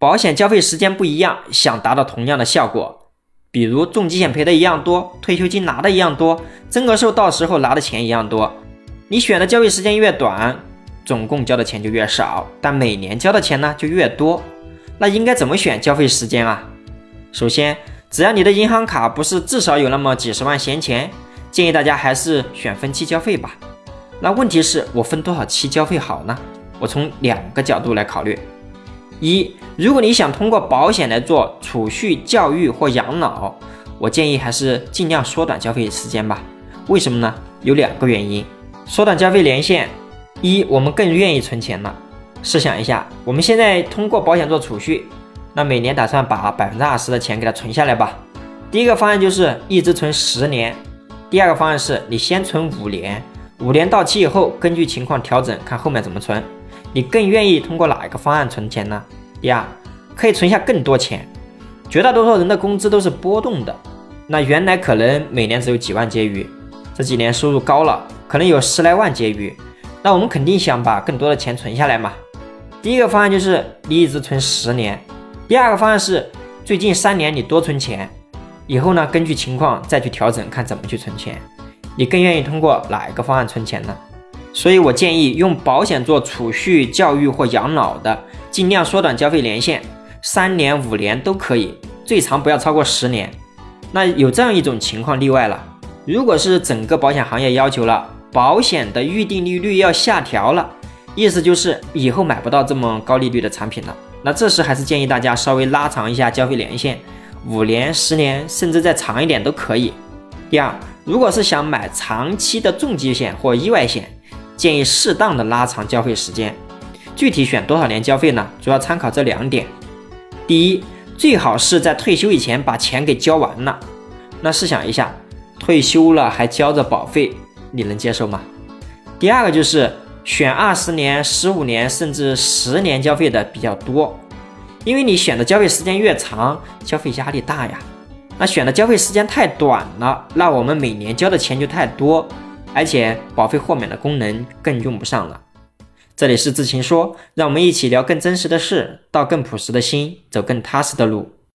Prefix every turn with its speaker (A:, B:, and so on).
A: 保险交费时间不一样，想达到同样的效果，比如重疾险赔的一样多，退休金拿的一样多，增额寿到时候拿的钱一样多，你选的交费时间越短，总共交的钱就越少，但每年交的钱呢就越多。那应该怎么选交费时间啊？首先，只要你的银行卡不是至少有那么几十万闲钱，建议大家还是选分期交费吧。那问题是我分多少期交费好呢？我从两个角度来考虑。一，如果你想通过保险来做储蓄、教育或养老，我建议还是尽量缩短交费时间吧。为什么呢？有两个原因。缩短交费年限，一，我们更愿意存钱了。试想一下，我们现在通过保险做储蓄，那每年打算把百分之二十的钱给它存下来吧。第一个方案就是一直存十年，第二个方案是你先存五年，五年到期以后根据情况调整，看后面怎么存。你更愿意通过哪一个方案存钱呢？第二，可以存下更多钱。绝大多数人的工资都是波动的，那原来可能每年只有几万结余，这几年收入高了，可能有十来万结余，那我们肯定想把更多的钱存下来嘛。第一个方案就是你一直存十年，第二个方案是最近三年你多存钱，以后呢根据情况再去调整，看怎么去存钱。你更愿意通过哪一个方案存钱呢？所以我建议用保险做储蓄、教育或养老的，尽量缩短交费年限，三年、五年都可以，最长不要超过十年。那有这样一种情况例外了，如果是整个保险行业要求了保险的预定利率要下调了，意思就是以后买不到这么高利率的产品了。那这时还是建议大家稍微拉长一下交费年限，五年、十年，甚至再长一点都可以。第二，如果是想买长期的重疾险或意外险。建议适当的拉长交费时间，具体选多少年交费呢？主要参考这两点。第一，最好是在退休以前把钱给交完了。那试想一下，退休了还交着保费，你能接受吗？第二个就是选二十年、十五年甚至十年交费的比较多，因为你选的交费时间越长，交费压力大呀。那选的交费时间太短了，那我们每年交的钱就太多。而且保费豁免的功能更用不上了。这里是智勤说，让我们一起聊更真实的事，到更朴实的心，走更踏实的路。